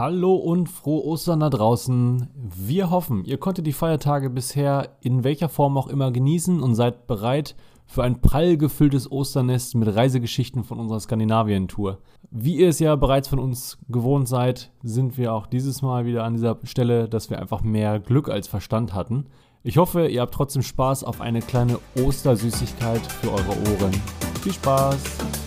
Hallo und frohe Ostern da draußen. Wir hoffen, ihr konntet die Feiertage bisher in welcher Form auch immer genießen und seid bereit für ein prall gefülltes Osternest mit Reisegeschichten von unserer Skandinavien-Tour. Wie ihr es ja bereits von uns gewohnt seid, sind wir auch dieses Mal wieder an dieser Stelle, dass wir einfach mehr Glück als Verstand hatten. Ich hoffe, ihr habt trotzdem Spaß auf eine kleine Ostersüßigkeit für eure Ohren. Viel Spaß!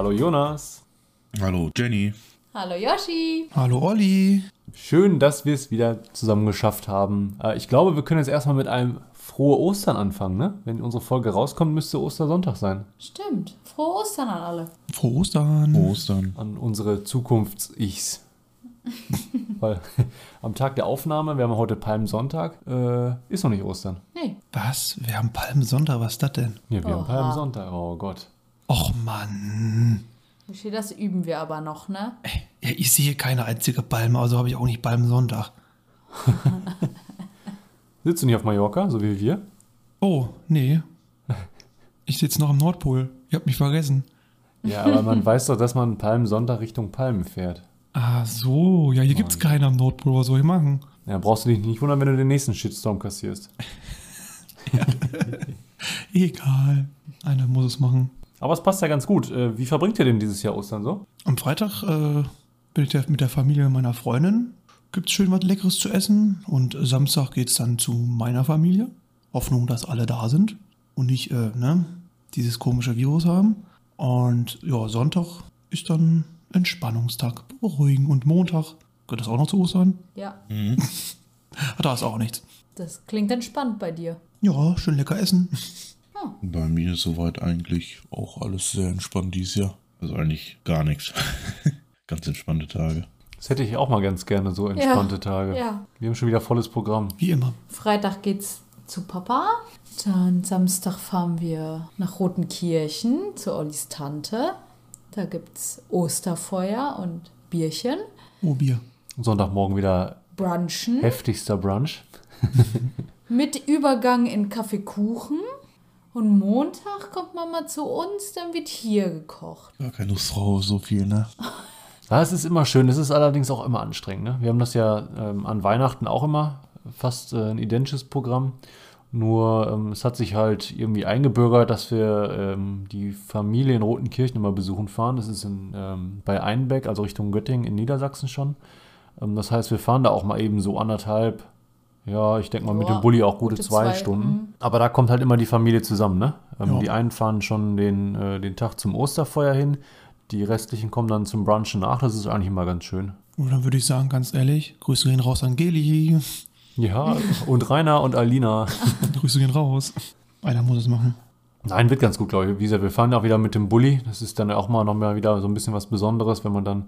Hallo Jonas. Hallo Jenny. Hallo Yoshi. Hallo Olli. Schön, dass wir es wieder zusammen geschafft haben. Äh, Ich glaube, wir können jetzt erstmal mit einem frohe Ostern anfangen, ne? Wenn unsere Folge rauskommt, müsste Ostersonntag sein. Stimmt. Frohe Ostern an alle. Frohe Ostern. Ostern. An unsere Zukunfts-Ichs. Weil am Tag der Aufnahme, wir haben heute Palmsonntag, äh, ist noch nicht Ostern. Nee. Was? Wir haben Palmsonntag, was ist das denn? Ja, wir haben Oha. Palmsonntag. Oh Gott. Och Mann. Das üben wir aber noch, ne? Ja, ich sehe keine einzige Palme, also habe ich auch nicht Palmsonntag. Sitzt du nicht auf Mallorca, so wie wir? Oh, nee. Ich sitze noch am Nordpol. Ihr habt mich vergessen. Ja, aber man weiß doch, dass man Palmsonntag Richtung Palmen fährt. Ah, so. Ja, hier gibt's keinen am Nordpol. Was soll ich machen? Ja, brauchst du dich nicht wundern, wenn du den nächsten Shitstorm kassierst. Egal. Einer muss es machen. Aber es passt ja ganz gut. Äh, Wie verbringt ihr denn dieses Jahr Ostern so? Am Freitag äh, bin ich ja mit der Familie meiner Freundin. Gibt's schön was Leckeres zu essen. Und Samstag geht's dann zu meiner Familie. Hoffnung, dass alle da sind und nicht äh, ne, dieses komische Virus haben. Und ja, Sonntag ist dann Entspannungstag. Beruhigen. Und Montag gehört das auch noch zu Ostern. Ja. Ah, Da ist auch nichts. Das klingt entspannt bei dir. Ja, schön lecker essen. Bei mir ist soweit eigentlich auch alles sehr entspannt dieses Jahr. Also eigentlich gar nichts. Ganz entspannte Tage. Das hätte ich auch mal ganz gerne, so entspannte Tage. Ja. Wir haben schon wieder volles Programm. Wie immer. Freitag geht's zu Papa. Dann Samstag fahren wir nach Rotenkirchen zu Ollis Tante. Da gibt's Osterfeuer und Bierchen. Oh, Bier. Sonntagmorgen wieder Brunchen. heftigster Brunch. Mit Übergang in Kaffeekuchen. Und Montag kommt Mama zu uns, dann wird hier gekocht. Gar keine Lust drauf, so viel, ne? Ja, es ist immer schön. Es ist allerdings auch immer anstrengend. Ne? Wir haben das ja ähm, an Weihnachten auch immer fast äh, ein identisches Programm. Nur ähm, es hat sich halt irgendwie eingebürgert, dass wir ähm, die Familie in Rotenkirchen immer besuchen fahren. Das ist in, ähm, bei Einbeck, also Richtung Göttingen in Niedersachsen schon. Ähm, das heißt, wir fahren da auch mal eben so anderthalb, ja, ich denke mal mit dem Bulli auch gute, gute zwei, zwei, Stunden. mhm. Aber da kommt halt immer die Familie zusammen. Ne? Ähm, Ja. Die einen fahren schon den, äh, den Tag zum Osterfeuer hin. Die restlichen kommen dann zum Brunchen nach. Das ist eigentlich immer ganz schön. Und dann würde ich sagen, ganz ehrlich, Grüße gehen raus an Geli. Ja, und Rainer und Alina. Grüße gehen raus. Einer muss es machen. Nein, wird ganz gut, glaube ich. Wie gesagt, wir fahren auch wieder mit dem Bulli. Das ist dann auch mal noch mal wieder so ein bisschen was Besonderes, wenn man dann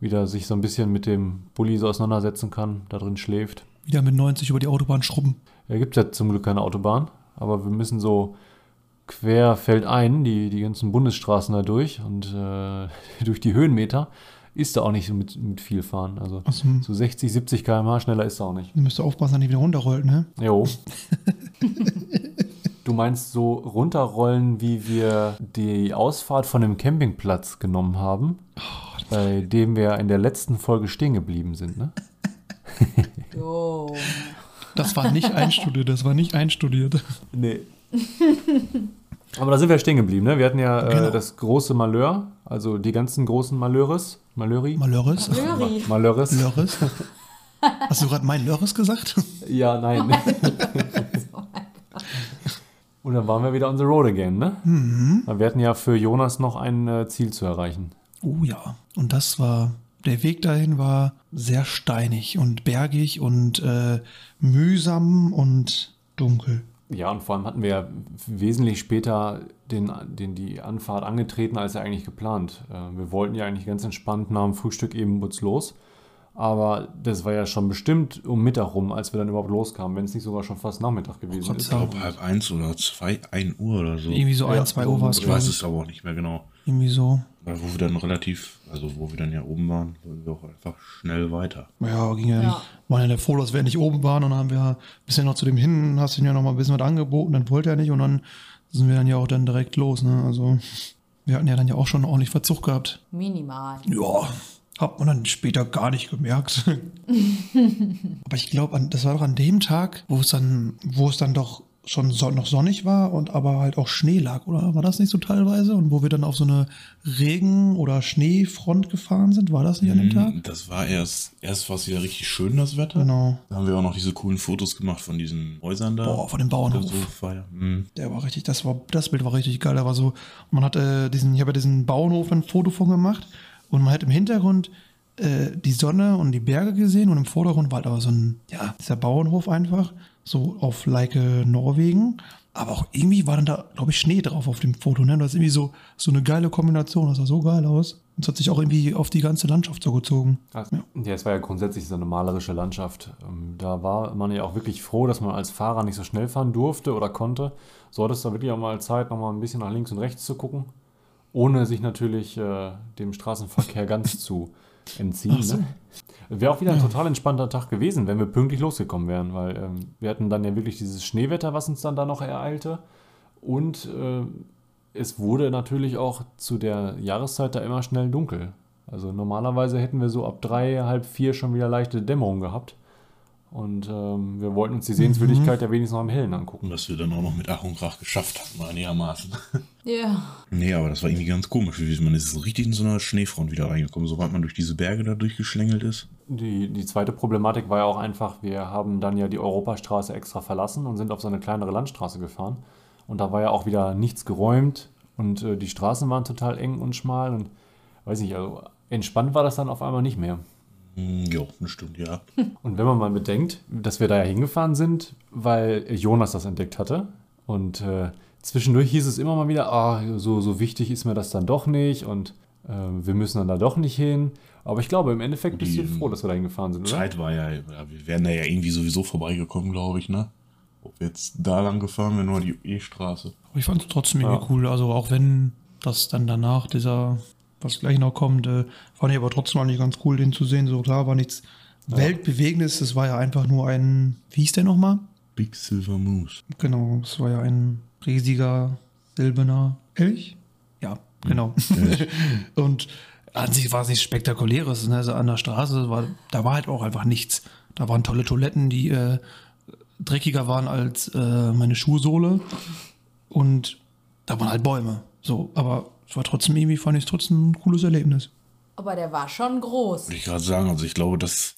wieder sich so ein bisschen mit dem Bulli so auseinandersetzen kann, da drin schläft. Wieder mit 90 über die Autobahn schrubben. Ja, gibt ja zum Glück keine Autobahn, aber wir müssen so quer feldein die, die ganzen Bundesstraßen da durch und äh, durch die Höhenmeter ist da auch nicht so mit, mit viel fahren. Also Achso, so 60, 70 km/h schneller ist da auch nicht. ihr müsst aufpassen, dass ihr wieder runterrollt, ne? Jo. du meinst so runterrollen, wie wir die Ausfahrt von dem Campingplatz genommen haben, bei dem wir in der letzten Folge stehen geblieben sind, ne? Das war nicht einstudiert, das war nicht einstudiert. Nee. Aber da sind wir stehen geblieben, ne? Wir hatten ja äh, Genau. das große Malheur, also die ganzen großen Malheures. Malheuri? Malöris? Möri. Malheures. Lörres? Hast du gerade mein Lörres gesagt? Ja, nein. Und dann waren wir wieder on the road again, ne? Mhm. Wir hatten ja für Jonas noch ein äh, Ziel zu erreichen. Oh ja. Und das war, der Weg dahin war sehr steinig und bergig und äh, mühsam und dunkel. Ja, und vor allem hatten wir ja wesentlich später den, den, die Anfahrt angetreten, als ja eigentlich geplant. Äh, wir wollten ja eigentlich ganz entspannt nach dem Frühstück eben kurz los. Aber das war ja schon bestimmt um Mittag rum, als wir dann überhaupt loskamen, wenn es nicht sogar schon fast Nachmittag gewesen Gott ist. Ich glaube halb eins oder zwei, ein Uhr oder so. Irgendwie so Ja, ein, zwei Uhr war es, Ich weiß es aber auch nicht mehr genau. Irgendwie so. Weil wo wir dann relativ, also wo wir dann ja oben waren, wollten wir auch einfach schnell weiter. Ja, ging ja, Ja. Waren ja froh, dass wir nicht oben waren und dann haben wir ein bisschen noch zu dem hin, hast ihn ja noch mal ein bisschen was angeboten, dann wollte er nicht und dann sind wir dann ja auch dann direkt los, ne? Also wir hatten ja dann ja auch schon ordentlich Verzug gehabt. Minimal. Ja, hat man dann später gar nicht gemerkt. Aber ich glaube, das war doch an dem Tag, wo es dann, wo es dann doch schon so, noch sonnig war und aber halt auch Schnee lag, oder? War das nicht so teilweise? Und wo wir dann auf so eine Regen- oder Schneefront gefahren sind, war das nicht an dem Tag? Mhm, Das war erst, erst war es wieder richtig schön, das Wetter. Genau. Da haben wir auch noch diese coolen Fotos gemacht von diesen Häusern da. Boah, von dem Bauernhof. War ja. mhm. Der war richtig, das war, das Bild war richtig geil. Da war so, man hat äh, diesen, ich habe ja diesen Bauernhof ein Foto von gemacht und man hat im Hintergrund äh, die Sonne und die Berge gesehen und im Vordergrund war halt aber so ein, ja, dieser Bauernhof einfach, so auf Leike Norwegen. Aber auch irgendwie war dann da, glaube ich, Schnee drauf auf dem Foto. Ne? Das ist irgendwie so, so eine geile Kombination. Das sah so geil aus. Und es hat sich auch irgendwie auf die ganze Landschaft so gezogen. Also, ja. es war ja grundsätzlich so eine malerische Landschaft. Ähm, Da war man ja auch wirklich froh, dass man als Fahrer nicht so schnell fahren durfte oder konnte. So hattest du wirklich auch mal Zeit, nochmal ein bisschen nach links und rechts zu gucken, ohne sich natürlich äh, dem Straßenverkehr ganz zu entziehen. So. Ne? Wäre auch wieder ein total entspannter Tag gewesen, wenn wir pünktlich losgekommen wären, weil ähm, wir hatten dann ja wirklich dieses Schneewetter, was uns dann da noch ereilte. Und äh, es wurde natürlich auch zu der Jahreszeit da immer schnell dunkel. Also normalerweise hätten wir so ab drei, halb vier schon wieder leichte Dämmerung gehabt. Und ähm, wir wollten uns die Sehenswürdigkeit ja wenigstens noch im Hellen angucken. Und dass wir dann auch noch mit Ach und Krach geschafft hatten, einigermaßen. Ja. nee, aber das war irgendwie ganz komisch. wie Man ist so richtig in so einer Schneefront wieder reingekommen, sobald man durch diese Berge da durchgeschlängelt ist. Die, die zweite Problematik war ja auch einfach, wir haben dann ja die Europastraße extra verlassen und sind auf so eine kleinere Landstraße gefahren. Und da war ja auch wieder nichts geräumt und äh, die Straßen waren total eng und schmal und weiß nicht, also entspannt war das dann auf einmal nicht mehr. Hm, jo, eine Stunde, ja. Und wenn man mal bedenkt, dass wir da ja hingefahren sind, weil Jonas das entdeckt hatte und äh, zwischendurch hieß es immer mal wieder, ah, so, so wichtig ist mir das dann doch nicht und äh, wir müssen dann da doch nicht hin. Aber ich glaube, im Endeffekt bist du Die, froh, dass wir da hingefahren sind, oder? Zeit war ja, ja, wir wären da ja irgendwie sowieso vorbeigekommen, glaube ich, ne? Ob wir jetzt da lang gefahren wären, nur die E-Straße. Aber ich fand es trotzdem irgendwie Ja. cool. Also auch wenn das dann danach dieser, was gleich noch kommt, äh, fand ich aber trotzdem eigentlich ganz cool, den zu sehen. So klar war nichts Weltbewegendes. Es war ja einfach nur ein, wie hieß der nochmal? Big Silver Moose. Genau, es war ja ein riesiger silberner Elch. Ja, genau. Und an sich war es nichts Spektakuläres. Ne? Also an der Straße war, da war halt auch einfach nichts. Da waren tolle Toiletten, die äh, dreckiger waren als äh, meine Schuhsohle. Und da waren halt Bäume. So, aber es war trotzdem irgendwie, fand ich es trotzdem ein cooles Erlebnis. Aber der war schon groß. Wollte ich gerade sagen, also ich glaube, das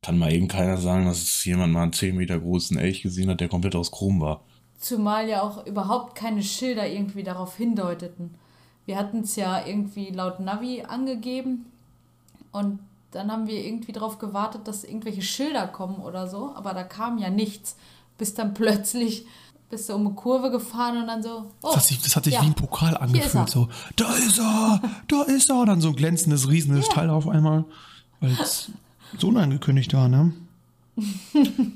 kann mal eben keiner sagen, dass es jemand mal einen 10 Meter großen Elch gesehen hat, der komplett aus Chrom war. Zumal ja auch überhaupt keine Schilder irgendwie darauf hindeuteten. Wir hatten es ja irgendwie laut Navi angegeben und dann haben wir irgendwie darauf gewartet, dass irgendwelche Schilder kommen oder so, aber da kam ja nichts. Bis dann plötzlich bist du um eine Kurve gefahren und dann so, oh, Das hat sich, das hat sich ja, wie ein Pokal angefühlt. So, da ist er, da ist er. Und dann so ein glänzendes, riesendes Teil auf einmal. Weil es so unangekündigt war, ne?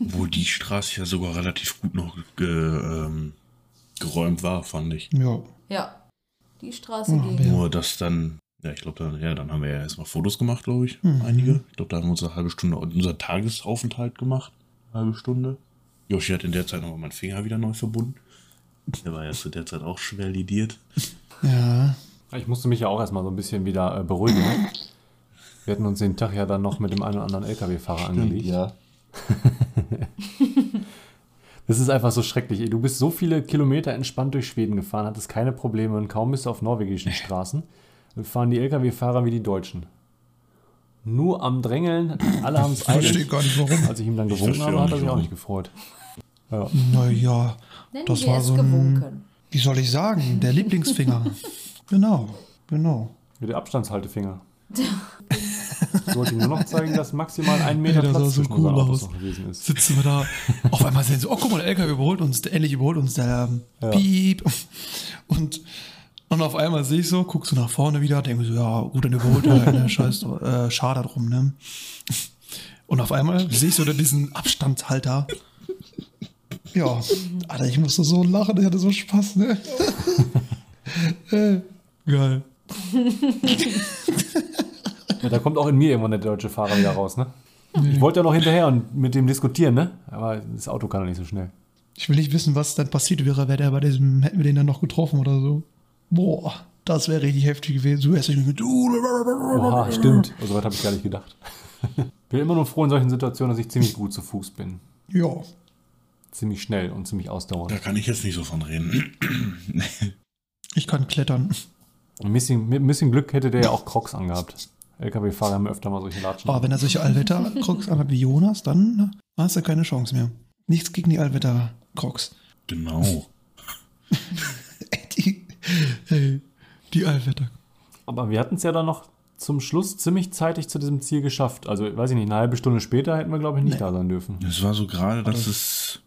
Wo die Straße ja sogar relativ gut noch ge, ähm, geräumt war, fand ich. Ja. Ja, die Straße Ja, ging. Ja. Nur, dass dann, ja, ich glaube, dann, ja, dann haben wir ja erstmal Fotos gemacht, glaube ich, Mhm. einige. Ich glaube, da haben wir unsere halbe Stunde, unser Tagesaufenthalt gemacht. Eine halbe Stunde. Yoshi hat in der Zeit nochmal meinen Finger wieder neu verbunden. Der war ja zu der Zeit auch schwer lidiert. Ja. Ich musste mich ja auch erstmal so ein bisschen wieder äh, beruhigen. Wir hatten uns den Tag ja dann noch mit dem einen oder anderen LKW-Fahrer angelegt. Ja. Das ist einfach so schrecklich. Du bist so viele Kilometer entspannt durch Schweden gefahren, hattest keine Probleme und kaum bist du auf norwegischen Straßen. Fahren die LKW-Fahrer wie die Deutschen. Nur am Drängeln, alle haben es Ich verstehe eilig. gar nicht warum. Als ich ihm dann gewunken habe, hat er sich auch nicht gefreut. Ja. Naja, Nennen das wir war es so ein, gewunken. wie soll ich sagen, der Lieblingsfinger. genau, genau. Mit der Abstandshaltefinger. Ich wollte nur noch zeigen, dass maximal ein Meter sah Platz so zwischen cool aus. gewesen ist. Sitzen wir da, auf einmal sehen sie, oh guck mal, der LKW überholt uns, der endlich überholt uns, der Ja. Piep. Und, und auf einmal sehe ich so, guckst du nach vorne wieder, denke so, ja, gut, dann überholt er, ne, scheiß, äh, schade drum, ne? Und auf einmal sehe ich so diesen Abstandshalter. Ja, Alter, ich musste so lachen, ich hatte so Spaß, ne? äh, geil. Ja, da kommt auch in mir irgendwann der deutsche Fahrer wieder raus, ne? Ich wollte ja noch hinterher und mit dem diskutieren, ne? Aber das Auto kann ja nicht so schnell. Ich will nicht wissen, was dann passiert wäre, wäre der bei diesem, hätten wir den dann noch getroffen oder so. Boah, das wäre richtig heftig gewesen. So erst mit. Oha, stimmt. So weit habe ich gar nicht gedacht. Bin immer nur froh in solchen Situationen, dass ich ziemlich gut zu Fuß bin. Ja. Ziemlich schnell und ziemlich ausdauernd. Da kann ich jetzt nicht so von reden. Ich kann klettern. Ein bisschen, mit ein bisschen Glück hätte der ja auch Crocs angehabt. LKW-Fahrer haben öfter mal solche Latschen. Aber wenn er solche Allwetter-Crocs anhat wie Jonas, dann ne, hast du keine Chance mehr. Nichts gegen die Allwetter-Crocs. Genau. die, hey, die Allwetter. Aber wir hatten es ja dann noch zum Schluss ziemlich zeitig zu diesem Ziel geschafft. Also, weiß ich nicht, eine halbe Stunde später hätten wir, glaube ich, nicht Nee. da sein dürfen. Es war so gerade, dass es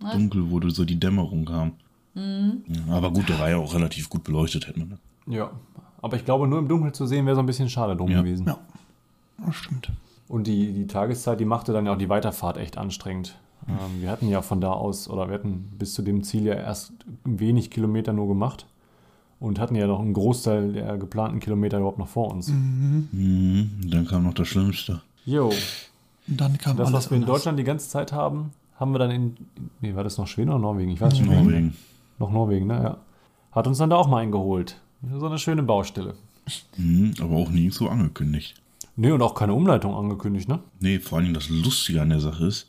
dunkel wurde, so die Dämmerung kam. Ja, aber gut, der war ja auch relativ gut beleuchtet, hätte man. Ne? Ja. Aber ich glaube, nur im Dunkeln zu sehen, wäre so ein bisschen schade drum Ja. gewesen. Ja, das stimmt. Und die, die Tageszeit, die machte dann ja auch die Weiterfahrt echt anstrengend. Ähm, wir hatten ja von da aus, oder wir hatten bis zu dem Ziel ja erst wenig Kilometer nur gemacht und hatten ja noch einen Großteil der geplanten Kilometer überhaupt noch vor uns. Mhm, dann kam noch das Schlimmste. Jo, dann kam das, alles was wir in anders. Deutschland die ganze Zeit haben, haben wir dann in, nee, war das noch Schweden oder Norwegen? Ich weiß nicht. mehr. Norwegen. Noch Norwegen, ne? Ja. Hat uns dann da auch mal eingeholt. So eine schöne Baustelle. Mhm, aber auch nie so angekündigt. Nee, und auch keine Umleitung angekündigt, ne? Nee, vor allem das Lustige an der Sache ist,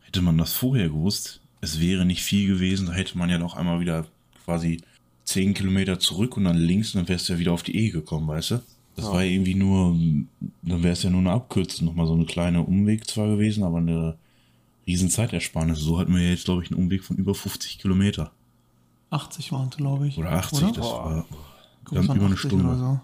hätte man das vorher gewusst, es wäre nicht viel gewesen, da hätte man ja noch einmal wieder quasi 10 Kilometer zurück und dann links und dann wärst du ja wieder auf die E gekommen, weißt du? Das Ja. war irgendwie nur, dann wäre es ja nur eine Abkürzung, nochmal so eine kleine Umweg zwar gewesen, aber eine riesen Zeitersparnis. So hatten wir ja jetzt, glaube ich, einen Umweg von über 50 Kilometer. 80 waren es, glaube ich. Oder 80, Oder? das Boah. war waren über eine 80 Stunde. Oder so.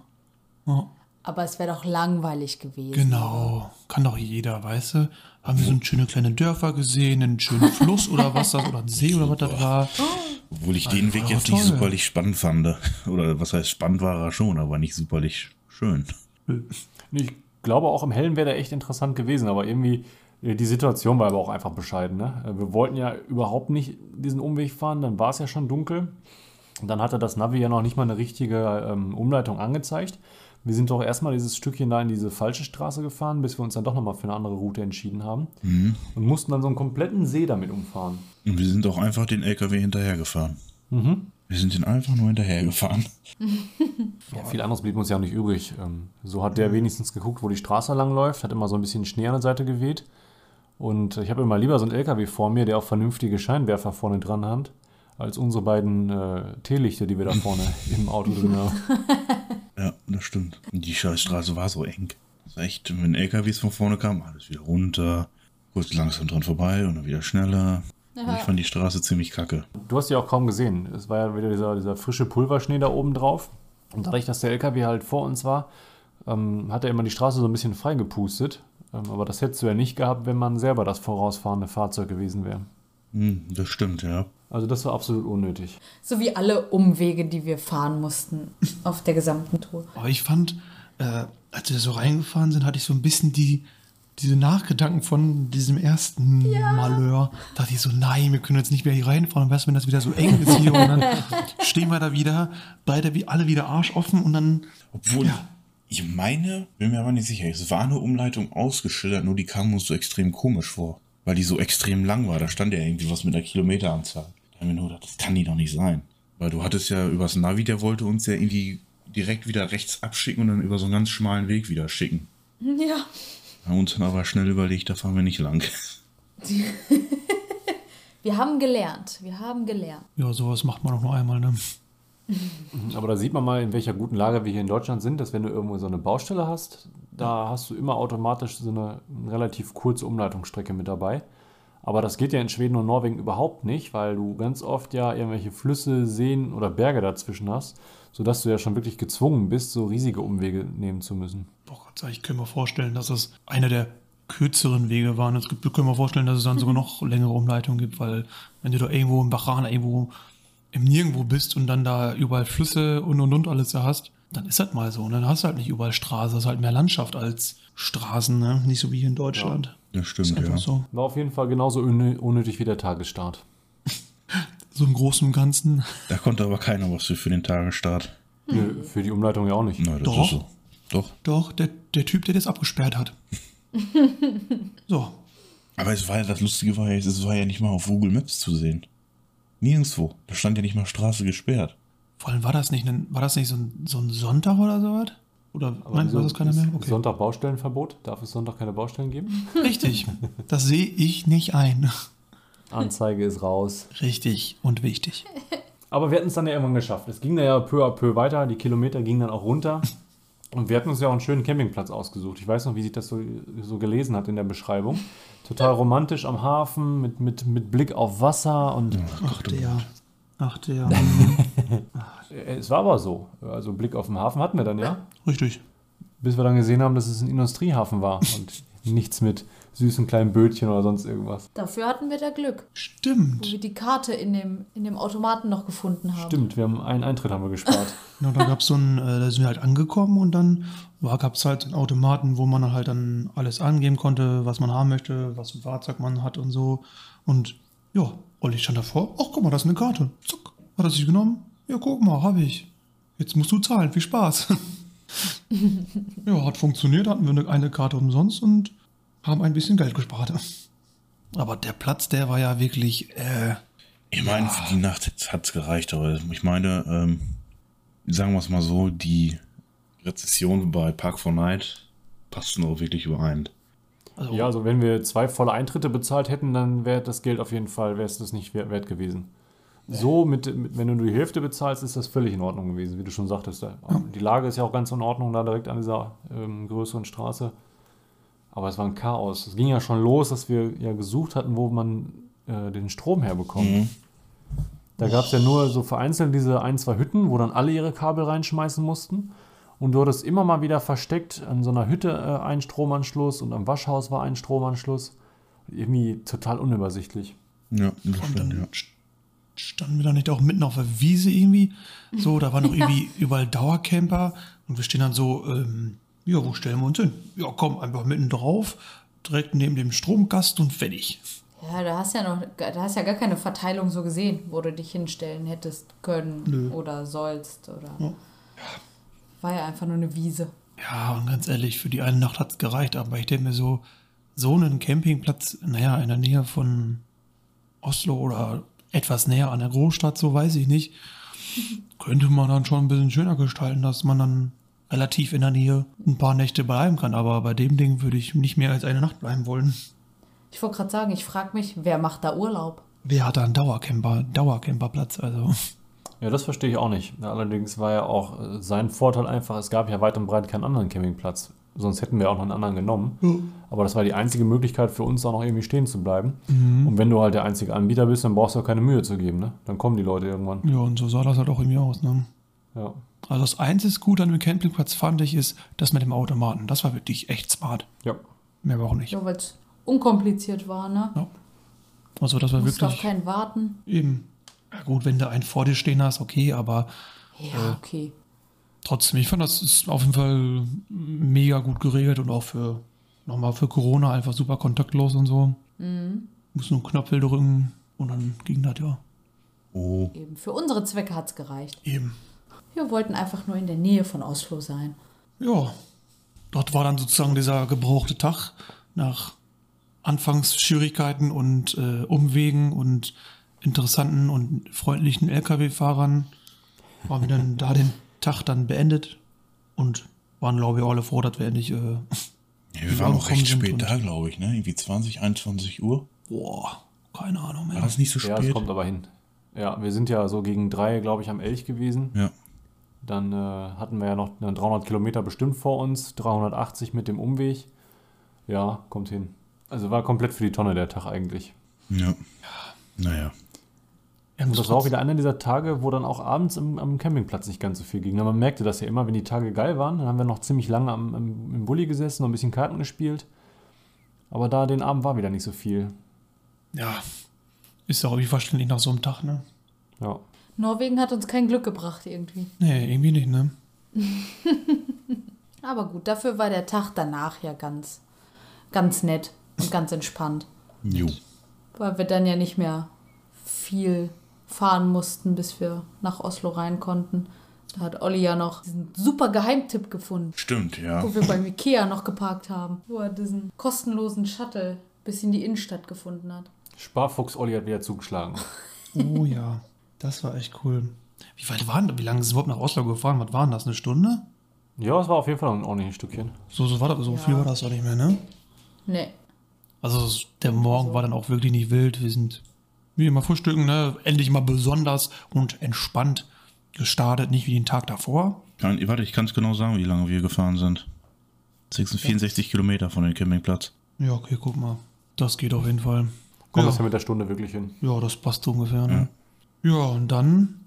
ja. Aber es wäre doch langweilig gewesen. Genau, kann doch jeder, weißt du? Haben wir so schöne kleine Dörfer gesehen, einen schönen Fluss oder was das, oder einen See oder was das war. Obwohl ich den Weg jetzt nicht superlich spannend fand. Oder was heißt spannend war er schon, aber nicht superlich schön. Ich glaube, auch im Hellen wäre der echt interessant gewesen, aber irgendwie, äh, die Situation war aber auch einfach bescheiden. Ne? Äh, Wir wollten ja überhaupt nicht diesen Umweg fahren, dann war es ja schon dunkel. Und dann hatte das Navi ja noch nicht mal eine richtige ähm, Umleitung angezeigt. Wir sind doch erstmal dieses Stückchen da in diese falsche Straße gefahren, bis wir uns dann doch nochmal für eine andere Route entschieden haben. Und mussten dann so einen kompletten See damit umfahren. Und wir sind auch einfach den LKW hinterhergefahren. Wir sind den einfach nur hinterhergefahren. Ja, viel anderes blieb uns ja auch nicht übrig. Ähm, So hat der wenigstens geguckt, wo die Straße lang läuft, hat immer so ein bisschen Schnee an der Seite geweht. Und ich habe immer lieber so einen LKW vor mir, der auch vernünftige Scheinwerfer vorne dran hat, als unsere beiden äh, Teelichter, die wir da vorne im Auto drin haben. Ja, das stimmt. Die Scheißstraße war so eng. Das war echt, wenn LKWs von vorne kamen, alles wieder runter, kurz langsam dran vorbei und dann wieder schneller. Und ich fand die Straße ziemlich kacke. Du hast ja auch kaum gesehen. Es war ja wieder dieser, dieser frische Pulverschnee da oben drauf. Und dadurch, dass der LKW halt vor uns war, ähm, hat er immer die Straße so ein bisschen freigepustet. Ähm, aber das hättest du ja nicht gehabt, wenn man selber das vorausfahrende Fahrzeug gewesen wäre. Hm, das stimmt, ja. Also das war absolut unnötig. So wie alle Umwege, die wir fahren mussten auf der gesamten Tour. Aber ich fand, äh, als wir so reingefahren sind, hatte ich so ein bisschen die, diese Nachgedanken von diesem ersten Malheur. Da dachte ich so, nein, wir können jetzt nicht mehr hier reinfahren. Und weißt du, wenn das wieder so eng ist hier und dann stehen wir da wieder, beide wie alle wieder arschoffen und dann, Obwohl, Ja. ich meine, bin mir aber nicht sicher, es war eine Umleitung ausgeschildert, nur die kam uns so extrem komisch vor. Weil die so extrem lang war. Da stand ja irgendwie was mit der Kilometeranzahl. Wir nur gedacht, das kann die doch nicht sein. Weil du hattest ja übers Navi, der wollte uns ja irgendwie direkt wieder rechts abschicken und dann über so einen ganz schmalen Weg wieder schicken. Ja. Haben uns dann aber schnell überlegt, da fahren wir nicht lang. Wir haben gelernt. Wir haben gelernt. ja, sowas macht man doch nur einmal, ne? Aber da sieht man mal, in welcher guten Lage wir hier in Deutschland sind, dass wenn du irgendwo so eine Baustelle hast, da hast du immer automatisch so eine relativ kurze Umleitungsstrecke mit dabei. Aber das geht ja in Schweden und Norwegen überhaupt nicht, weil du ganz oft ja irgendwelche Flüsse, Seen oder Berge dazwischen hast, sodass du ja schon wirklich gezwungen bist, so riesige Umwege nehmen zu müssen. Boah Gott sei Dank, ich kann mir vorstellen, dass es einer der kürzeren Wege waren. Es gibt, ich kann mir vorstellen, dass es dann sogar noch längere Umleitungen gibt, weil wenn du da irgendwo im Bachan, irgendwo im Nirgendwo bist und dann da überall Flüsse und und und alles da hast, dann ist das mal so. Und dann hast du halt nicht überall Straße, das ist halt mehr Landschaft als Straßen, ne? Nicht so wie hier in Deutschland. Das Ist stimmt, einfach ja. so. War auf jeden Fall genauso unnö- unnötig wie der Tagesstart. So im Großen und Ganzen. Da konnte aber keiner was für, für den Tagesstart. Nö, für die Umleitung ja auch nicht. Na, das Doch. ist so. Doch. Doch, der, der Typ, der das abgesperrt hat. so. Aber es war ja, das Lustige war ja, es war ja nicht mal auf Google Maps zu sehen. Nirgendwo. Da stand ja nicht mal Straße gesperrt. Vor allem war das nicht, ein, war das nicht so ein, so ein Sonntag oder sowas? Oder nein, wieso war das keiner ist mehr? Okay. Sonntag Baustellenverbot? Darf es Sonntag keine Baustellen geben? Richtig. Das sehe ich nicht ein. Anzeige ist raus. Richtig und wichtig. Aber wir hatten es dann ja irgendwann geschafft. Es ging dann ja peu à peu weiter. Die Kilometer gingen dann auch runter. Und wir hatten uns ja auch einen schönen Campingplatz ausgesucht. Ich weiß noch, wie sich das so, so gelesen hat in der Beschreibung. Total romantisch am Hafen, mit, mit, mit Blick auf Wasser. Und Ach der. Ach der. äh, es war aber so. Also Blick auf den Hafen hatten wir dann ja. Richtig. Bis wir dann gesehen haben, dass es ein Industriehafen war. Und nichts mit süßen kleinen Bötchen oder sonst irgendwas. Dafür hatten wir da Glück, wo Stimmt. wir die Karte in dem, in dem Automaten noch gefunden haben. Stimmt, wir haben einen Eintritt haben wir gespart. Ja, da gab es so ein, äh, da sind wir halt angekommen und dann gab es halt einen Automaten, wo man dann halt dann alles angeben konnte, was man haben möchte, was für ein Fahrzeug man hat und so. Und ja, Olli stand davor. Ach, guck mal, das ist eine Karte. Zuck. Hat er sich genommen? Ja, guck mal, habe ich. Jetzt musst du zahlen. Viel Spaß. ja, hat funktioniert. Hatten wir eine, eine Karte umsonst und haben ein bisschen Geld gespart. Aber der Platz, der war ja wirklich, äh, Ich meine, für die Nacht hat es gereicht, aber ich meine, ähm, sagen wir es mal so, die Rezession bei Park for Night passten auch wirklich überein. also, ja, also wenn wir zwei volle Eintritte bezahlt hätten, dann wäre das Geld auf jeden Fall, wäre es das nicht wert gewesen. So, mit, mit, wenn du nur die Hälfte bezahlst, ist das völlig in Ordnung gewesen, wie du schon sagtest. Da- Die Lage ist ja auch ganz in Ordnung, da direkt an dieser ähm, größeren Straße. Aber es war ein Chaos. Es ging ja schon los, dass wir ja gesucht hatten, wo man äh, den Strom herbekommt. Mhm. Da gab es ja nur so vereinzelt diese ein, zwei Hütten, wo dann alle ihre Kabel reinschmeißen mussten. Und du hattest immer mal wieder versteckt an so einer Hütte äh, einen Stromanschluss und am Waschhaus war ein Stromanschluss. Irgendwie total unübersichtlich. Ja, das Und stimmt, ja. St- standen wir da nicht auch mitten auf der Wiese irgendwie. So, da waren noch irgendwie überall Dauercamper. Und wir stehen dann so, ähm, ja, wo stellen wir uns hin? Ja, komm, einfach mitten drauf, direkt neben dem Stromkasten und fertig. Ja, da hast ja noch, da hast ja gar keine Verteilung so gesehen, wo du dich hinstellen hättest können Nö. oder sollst oder. Ja. War ja einfach nur eine Wiese. Ja, und ganz ehrlich, für die eine Nacht hat es gereicht. Aber ich denke mir so, so einen Campingplatz, naja, in der Nähe von Oslo oder etwas näher an der Großstadt, so weiß ich nicht, könnte man dann schon ein bisschen schöner gestalten, dass man dann relativ in der Nähe ein paar Nächte bleiben kann. Aber bei dem Ding würde ich nicht mehr als eine Nacht bleiben wollen. Ich wollte gerade sagen, ich frage mich, wer macht da Urlaub? Wer hat da einen Dauercamper, Dauercamperplatz? Also, Ja, das verstehe ich auch nicht. Allerdings war ja auch äh, sein Vorteil einfach, es gab ja weit und breit keinen anderen Campingplatz. Sonst hätten wir auch noch einen anderen genommen. Aber das war die einzige Möglichkeit für uns auch noch irgendwie stehen zu bleiben. Und wenn du halt der einzige Anbieter bist, dann brauchst du auch keine Mühe zu geben. Ne? Dann kommen die Leute irgendwann. ja, und so sah das halt auch irgendwie aus. Ne? Ja. Also das einzige Gute an dem Campingplatz fand ich ist das mit dem Automaten. Das war wirklich echt smart. ja. Mehr war auch nicht. Ja, weil es unkompliziert war, ne? Also das war Du musst wirklich auf keinen warten. eben. Ja gut, wenn du einen vor dir stehen hast, okay, aber Ja, okay. Trotzdem, ich fand das ist auf jeden Fall mega gut geregelt und auch für nochmal für Corona einfach super kontaktlos und so. Mhm. Muss nur einen Knöpfel drücken und dann ging das ja. Oh, Eben. Für unsere Zwecke hat es gereicht. Eben. Wir wollten einfach nur in der Nähe von Oslo sein. Ja, dort war dann sozusagen dieser gebrauchte Tag nach Anfangsschwierigkeiten und äh, Umwegen und interessanten und freundlichen LKW-Fahrern. Haben wir dann da den Tag dann beendet und waren, glaube ich, alle froh, dass wir endlich. Äh, ja, wir waren auch recht spät da, glaube ich, ne? Irgendwie 20, 21 Uhr. boah, keine Ahnung War mehr. das nicht so ja, es spät? kommt aber hin. Ja, wir sind ja so gegen drei, glaube ich, am Elch gewesen. Ja. Dann äh, hatten wir ja noch äh, 300 Kilometer bestimmt vor uns, 380 mit dem Umweg. Ja, kommt hin. Also war komplett für die Tonne der Tag eigentlich. Ja. Naja. Ja, Und das war auch wieder einer dieser Tage, wo dann auch abends im, am Campingplatz nicht ganz so viel ging. Na, Man merkte das ja immer, wenn die Tage geil waren, dann haben wir noch ziemlich lange am, am, im Bulli gesessen und ein bisschen Karten gespielt. Aber da den Abend war wieder nicht so viel. ja, ist doch irgendwie verständlich nach so einem Tag, ne? Ja. Norwegen hat uns kein Glück gebracht irgendwie. Nee, irgendwie nicht, ne? Aber gut, dafür war der Tag danach ja ganz, ganz nett und ganz entspannt. Jo. Weil wir dann ja nicht mehr viel fahren mussten, bis wir nach Oslo rein konnten. Da hat Olli ja noch diesen super Geheimtipp gefunden, Stimmt, ja. wo wir beim Ikea noch geparkt haben. Wo er diesen kostenlosen Shuttle bis in die Innenstadt gefunden hat. Sparfuchs Olli hat wieder zugeschlagen. Oh ja, das war echt cool. Wie weit waren, wie lange ist es überhaupt nach Oslo gefahren? Was waren das, eine Stunde? Ja, es war auf jeden Fall ein ordentliches Stückchen. So, so, war das, so Ja. viel war das auch nicht mehr, ne? Nee. Also der Morgen war dann auch wirklich nicht wild. Wir sind wie immer frühstücken, ne? Endlich mal besonders und entspannt gestartet, nicht wie den Tag davor. Kann, warte, ich kann es genau sagen, wie lange wir gefahren sind. 66, 64 Kilometer von dem Campingplatz. Ja, okay, guck mal. Das geht auf jeden Fall. Kommt ja. das ja mit der Stunde wirklich hin. Ja, das passt so ungefähr. Ne? Ja, und dann,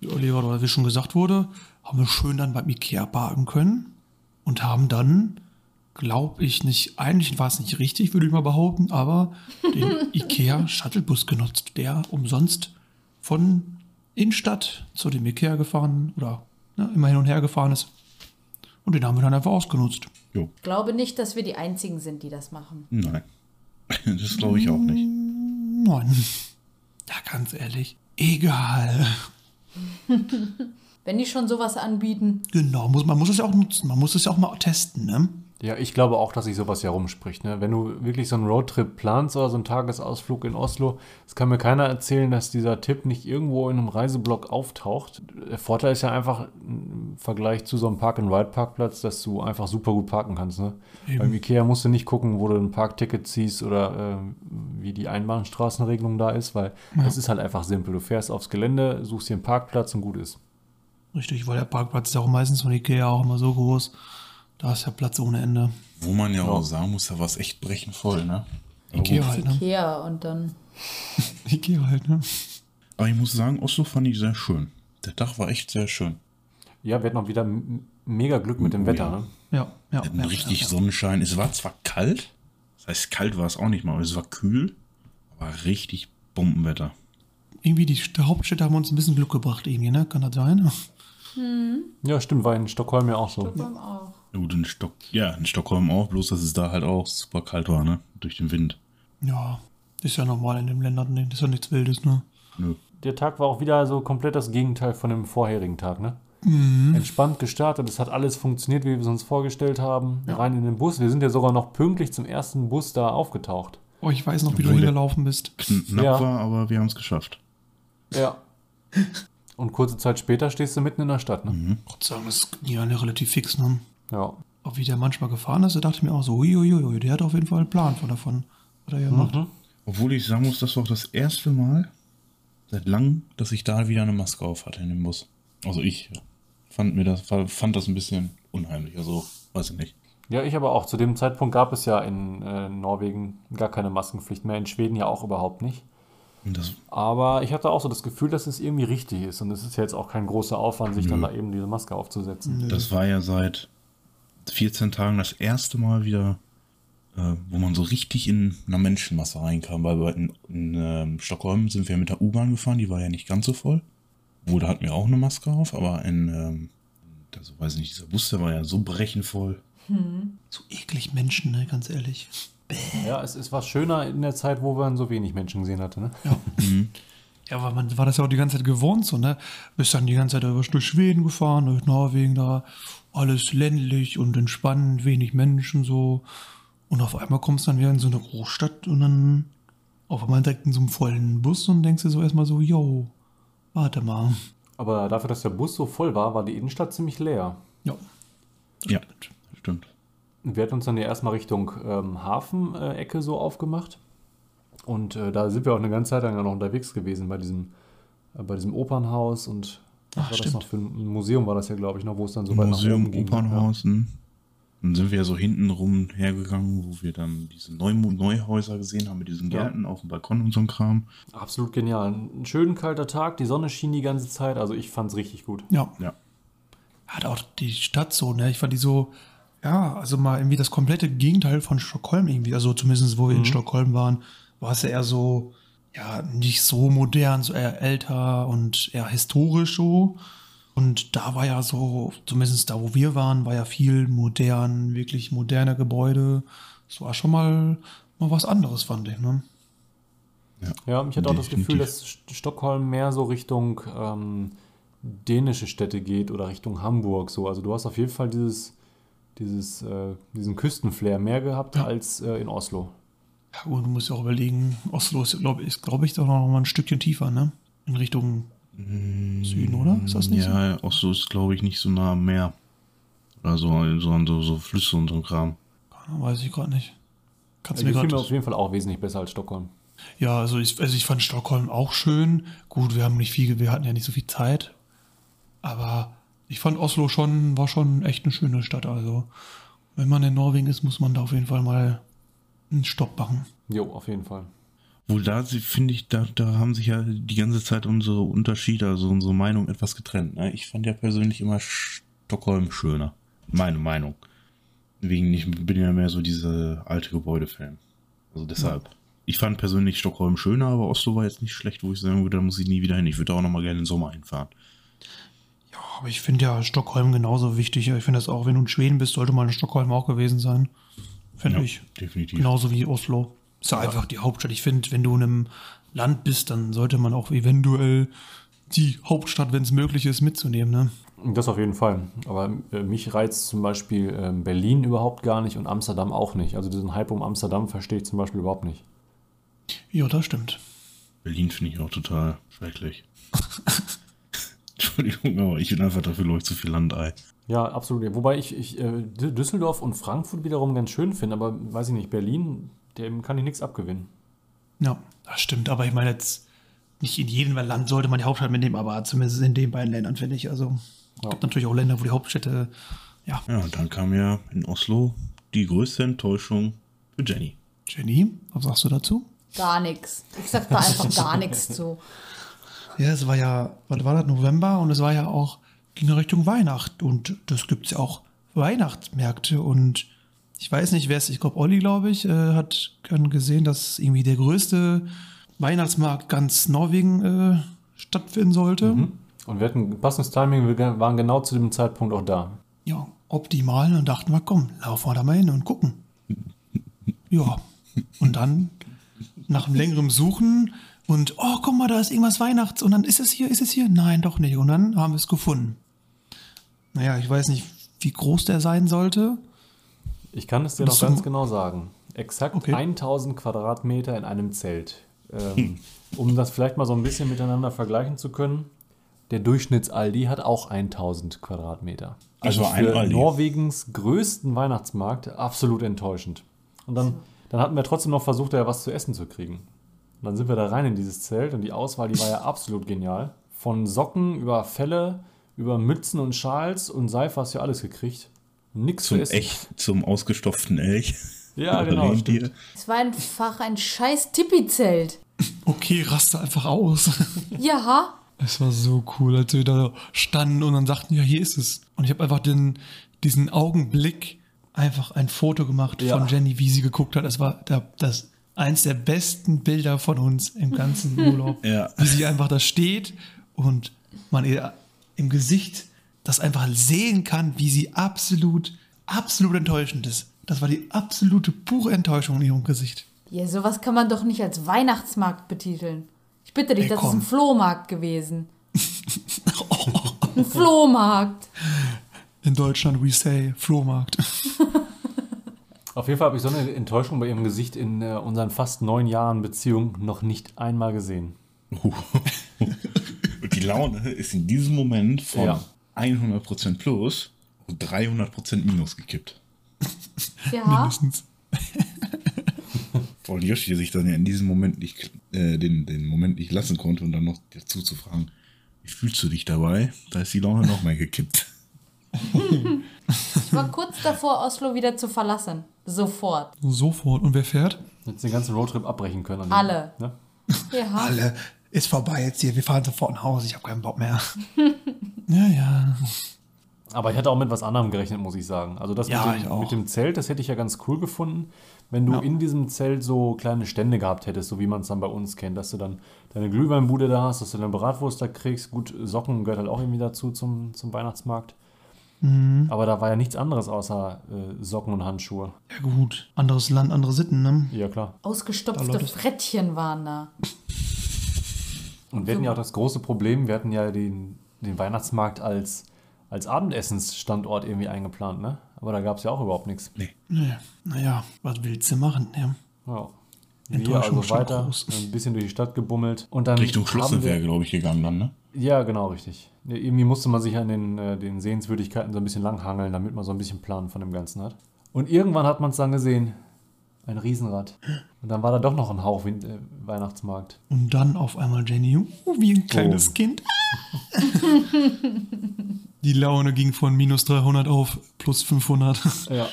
wie Oliver wie schon gesagt wurde, haben wir schön dann beim Ikea parken können und haben dann, glaube ich nicht, eigentlich war es nicht richtig, würde ich mal behaupten, aber den Ikea Shuttlebus genutzt, der umsonst von Innenstadt zu dem Ikea gefahren oder ne, immer hin und her gefahren ist. Und den haben wir dann einfach ausgenutzt. Jo. Ich glaube nicht, dass wir die Einzigen sind, die das machen. Nein. Das glaube ich auch nicht. Nein. Ja, ganz ehrlich. Egal. Wenn die schon sowas anbieten, Genau, muss, man muss es ja auch nutzen. Man muss es ja auch mal testen, ne? Ja, ich glaube auch, dass sich sowas ja rumspricht. Ne? Wenn du wirklich so einen Roadtrip planst oder so einen Tagesausflug in Oslo, es kann mir keiner erzählen, dass dieser Tipp nicht irgendwo in einem Reiseblog auftaucht. Der Vorteil ist ja einfach im Vergleich zu so einem Park-and-Ride-Parkplatz, dass du einfach super gut parken kannst. Ne? Eben. Beim Ikea musst du nicht gucken, wo du ein Parkticket ziehst oder äh, wie die Einbahnstraßenregelung da ist, weil es ist halt einfach simpel. Du fährst aufs Gelände, suchst dir einen Parkplatz und gut ist. Richtig, weil der Parkplatz ist ja auch meistens von Ikea auch immer so groß. Da ist ja Platz ohne Ende. Wo man ja Ja. auch sagen muss, da war es echt brechend voll, ne? Ikea halt, ne? Ikea und dann. Ikea halt, ne? Aber ich muss sagen, Oslo fand ich sehr schön. Der Tag war echt sehr schön. Ja, wir hatten auch wieder mega Glück mit dem Oh, Wetter. ja. Ne? Ja, ja. Wir hatten ja, richtig ja, ja. Sonnenschein. Es war zwar kalt, das heißt, kalt war es auch nicht mal, aber es war kühl, aber richtig Bombenwetter. Irgendwie die St- Hauptstädte haben uns ein bisschen Glück gebracht, irgendwie, ne? Kann das sein? Ja, stimmt, war in Stockholm ja auch so. Stockholm auch. Gut, in, Stock ja, in Stockholm auch, bloß dass es da halt auch super kalt war, ne? Durch den Wind. Ja, ist ja normal in den Ländern, ne? Das ist ja nichts Wildes, ne? Nö. Der Tag war auch wieder so komplett das Gegenteil von dem vorherigen Tag, ne? Entspannt gestartet, es hat alles funktioniert, wie wir es uns vorgestellt haben. Rein in den Bus. Wir sind ja sogar noch pünktlich zum ersten Bus da aufgetaucht. Oh, ich weiß noch, wie du Obwohl der- hingelaufen bist. Knapp Ja. war, aber wir haben es geschafft. Ja. Und kurze Zeit später stehst du mitten in der Stadt, ne? Gott sei Dank, das ging ja relativ fix, ne? Ja. Auch wie der manchmal gefahren ist, da dachte ich mir auch so, uiuiui, der hat auf jeden Fall einen Plan von davon, was er hier macht. Obwohl ich sagen muss, das war auch das erste Mal seit langem, dass ich da wieder eine Maske auf hatte in dem Bus. Also ich fand mir das, fand das ein bisschen unheimlich. Also, weiß ich nicht. Ja, ich aber auch. Zu dem Zeitpunkt gab es ja in äh, Norwegen gar keine Maskenpflicht mehr, in Schweden ja auch überhaupt nicht. Das, Aber ich hatte auch so das Gefühl, dass es irgendwie richtig ist. Und es ist ja jetzt auch kein großer Aufwand, sich dann da eben diese Maske aufzusetzen. das war ja seit 14 Tagen das erste Mal wieder, äh, wo man so richtig in einer Menschenmasse reinkam. Weil wir in, in ähm, Stockholm sind wir mit der U-Bahn gefahren, die war ja nicht ganz so voll. Obwohl, da hatten wir auch eine Maske auf, aber in, ähm, also weiß ich nicht, dieser Bus, der war ja so brechenvoll. So eklig Menschen, ne? Ganz ehrlich. Ja, es, es war schöner in der Zeit, wo man so wenig Menschen gesehen hatte. Ne? Ja. Ja, weil man war das ja auch die ganze Zeit gewohnt, so, ne? Bist dann die ganze Zeit durch durch Schweden gefahren, durch Norwegen, da alles ländlich und entspannend, wenig Menschen, so. Und auf einmal kommst du dann wieder in so eine Großstadt und dann auf einmal direkt in so einem vollen Bus und denkst dir so erstmal so, yo, warte mal. Aber dafür, dass der Bus so voll war, war die Innenstadt ziemlich leer. Ja. Ja, stimmt. Wir hatten uns dann ja erstmal Richtung ähm, Hafenecke so aufgemacht. Und äh, da sind wir auch eine ganze Zeit lang ja noch unterwegs gewesen bei diesem, äh, bei diesem Opernhaus und was Ach, war das stimmt. noch für ein Museum war das ja, glaube ich, noch, wo es dann so weit nach Museum, oben ging. Opernhaus. hm. Dann sind wir ja so hinten rum hergegangen, wo wir dann diese Neu Neuhäuser gesehen haben mit diesen Ja. Gärten auf dem Balkon und so ein Kram. Ja. Absolut genial. Ein schön kalter Tag, die Sonne schien die ganze Zeit, also ich fand es richtig gut. Ja. Ja. Hat auch die Stadt so, ne? Ich fand die so, ja, also mal irgendwie das komplette Gegenteil von Stockholm irgendwie. Also zumindest, wo wir in Stockholm waren, war es ja eher so, ja, nicht so modern, so eher älter und eher historisch so. Und da war ja so, zumindest da, wo wir waren, war ja viel modern, wirklich moderne Gebäude. Das war schon mal, mal was anderes, fand ich. Ne? Ja, ich hatte auch das. Gefühl, dass St- Stockholm mehr so Richtung ähm, dänische Städte geht oder Richtung Hamburg. So. Also du hast auf jeden Fall dieses, dieses, äh, diesen Küstenflair mehr gehabt Ja. als äh, in Oslo. Ja, und du musst ja auch überlegen, Oslo ist, glaube ich, glaub ich, doch noch mal ein Stückchen tiefer, ne? In Richtung Süden, oder? Ist das nicht so? Ja, Oslo ist, glaube ich, nicht so nah am Meer. Oder so, so, an so, so Flüsse und so ein Kram. Ja, Weiß ich gerade nicht. Kannst Also du mir gerade. auf jeden Fall auch wesentlich besser als Stockholm. Ja, also ich, also ich fand Stockholm auch schön. Gut, wir haben nicht viel, wir hatten ja nicht so viel Zeit. Aber ich fand Oslo schon, war schon echt eine schöne Stadt. Also, wenn man in Norwegen ist, muss man da auf jeden Fall mal einen Stopp machen. Jo, auf jeden Fall. Wohl da sie- finde ich, da, da haben sich ja die ganze Zeit unsere Unterschiede, also unsere Meinung etwas getrennt. Ne? Ich fand ja persönlich immer Stockholm schöner. Meine Meinung. Wegen, ich bin ja mehr so diese alte Gebäude-Fan. Also deshalb. Ich fand persönlich Stockholm schöner, aber Oslo war jetzt nicht schlecht, wo ich sagen würde, da muss ich nie wieder hin. Ich würde auch noch mal gerne den Sommer einfahren. Ja, aber ich finde ja Stockholm genauso wichtig. Ich finde das auch, wenn du in Schweden bist, sollte mal in Stockholm auch gewesen sein. Finde Ja, ich. definitiv. Genauso wie Oslo. Ist ja, einfach die Hauptstadt. Ich finde, wenn du in einem Land bist, dann sollte man auch eventuell die Hauptstadt, wenn es möglich ist, mitzunehmen. Ne? Das auf jeden Fall. Aber äh, mich reizt zum Beispiel ähm, Berlin überhaupt gar nicht und Amsterdam auch nicht. Also diesen Hype um Amsterdam verstehe ich zum Beispiel überhaupt nicht. Ja, das stimmt. Berlin finde ich auch total schrecklich. Entschuldigung, aber ich bin einfach dafür, glaube ich, zu viel Landei. Ja, absolut. Wobei ich, ich äh, Düsseldorf und Frankfurt wiederum ganz schön finde, aber weiß ich nicht, Berlin, dem kann ich nichts abgewinnen. Ja, das stimmt. Aber ich meine jetzt, nicht in jedem Land sollte man die Hauptstadt mitnehmen, aber zumindest in den beiden Ländern, finde ich. Also, es Ja. gibt natürlich auch Länder, wo die Hauptstädte, ja, Ja, und dann kam ja in Oslo die größte Enttäuschung für Jenny. Jenny, was sagst du dazu? Gar nichts. Ich sag da einfach gar nichts zu. Ja, es war ja, was war das, November und es war ja auch, ging in Richtung Weihnacht und das gibt es ja auch Weihnachtsmärkte und ich weiß nicht, wer es, ich glaube, Olli, glaube ich, äh, hat gesehen, dass irgendwie der größte Weihnachtsmarkt ganz Norwegen äh, stattfinden sollte. Und wir hatten passendes Timing, wir waren genau zu dem Zeitpunkt auch da. Ja, optimal und dachten wir, komm, laufen wir da mal hin und gucken. Ja, und dann nach einem längeren Suchen und, oh, guck mal, da ist irgendwas Weihnachts und dann ist es hier, ist es hier? Nein, doch nicht. Und dann haben wir es gefunden. Naja, ich weiß nicht, wie groß der sein sollte. Ich kann es dir noch ganz genau sagen. Exakt Okay. 1000 Quadratmeter in einem Zelt. Ähm, um das vielleicht mal so ein bisschen miteinander vergleichen zu können, der Durchschnitts-Aldi hat auch 1000 Quadratmeter. Also ein für Aldi. Norwegens größten Weihnachtsmarkt absolut enttäuschend. Und dann, dann hatten wir trotzdem noch versucht, da was zu essen zu kriegen. Und dann sind wir da rein in dieses Zelt und die Auswahl, die war ja absolut genial. Von Socken über Felle, über Mützen und Schals und Seife hast du ja alles gekriegt. Nix Zum zu essen. echt, zum ausgestopften Elch. Ja, genau. Es war einfach ein scheiß Tipi-Zelt. Okay, raste einfach aus. Ja, Es war so cool, als wir da standen und dann sagten, ja, hier ist es. Und ich habe einfach den, diesen Augenblick einfach ein Foto gemacht Ja. von Jenny, wie sie geguckt hat. Das war der, das eins der besten Bilder von uns im ganzen Urlaub. Ja. Wie sie einfach da steht und man ihr im Gesicht das einfach sehen kann, wie sie absolut, absolut enttäuschend ist. Das war die absolute pure Enttäuschung in ihrem Gesicht. ja, sowas kann man doch nicht als Weihnachtsmarkt betiteln. Ich bitte dich, Ey, das ist ein Flohmarkt gewesen. Ein Flohmarkt. In Deutschland, we say Flohmarkt. Auf jeden Fall habe ich so eine Enttäuschung bei ihrem Gesicht in äh, unseren fast neun Jahren Beziehung noch nicht einmal gesehen. Und die Laune ist in diesem Moment von Ja. 100% plus und 300% minus gekippt. Ja, Mindestens. Weil Yoshi sich dann ja in diesem Moment nicht, äh, den, den Moment nicht lassen konnte und dann noch dazu zu fragen, wie fühlst du dich dabei? Da ist die Laune noch mehr gekippt. ich war kurz davor, Oslo wieder zu verlassen. Sofort. Sofort. Und wer fährt? Jetzt den ganzen Roadtrip abbrechen können. Alle. Ne? Ja. Alle. Ist vorbei jetzt hier. Wir fahren sofort nach Hause. Ich habe keinen Bock mehr. ja, ja. Aber ich hatte auch mit was anderem gerechnet, muss ich sagen. Also das Ja, mit, ich dem, auch. mit dem Zelt, das hätte ich ja ganz cool gefunden, wenn du Ja. in diesem Zelt so kleine Stände gehabt hättest, so wie man es dann bei uns kennt, dass du dann deine Glühweinbude da hast, dass du deine Bratwurst da kriegst. Gut, Socken gehört halt auch irgendwie dazu zum, zum Weihnachtsmarkt. Mhm. Aber da war ja nichts anderes außer äh, Socken und Handschuhe. Ja gut, anderes Land, andere Sitten, ne? Ja, klar. Ausgestopfte. Frettchen waren da. Und wir hatten ja auch das große Problem, wir hatten ja den, den Weihnachtsmarkt als, als Abendessensstandort irgendwie eingeplant, ne? Aber da gab es ja auch überhaupt nichts. Nee. Nee. Naja, was willst du machen, ne? Ja. Wir Enttäuschung also schon weiter, ein bisschen durch die Stadt gebummelt. Und dann Richtung Schloss sind wir, wir, glaube ich, gegangen dann, ne? Ja, genau, richtig. Ja, Irgendwie musste man sich an den, äh, den Sehenswürdigkeiten so ein bisschen langhangeln, damit man so ein bisschen Plan von dem Ganzen hat. Und irgendwann hat man es dann gesehen. Ein Riesenrad. Und dann war da doch noch ein Hauch Win äh, Weihnachtsmarkt. Und dann auf einmal Jenny, oh, wie ein kleines Oh. Kind. Die Laune ging von minus 300 auf plus 500. Ja.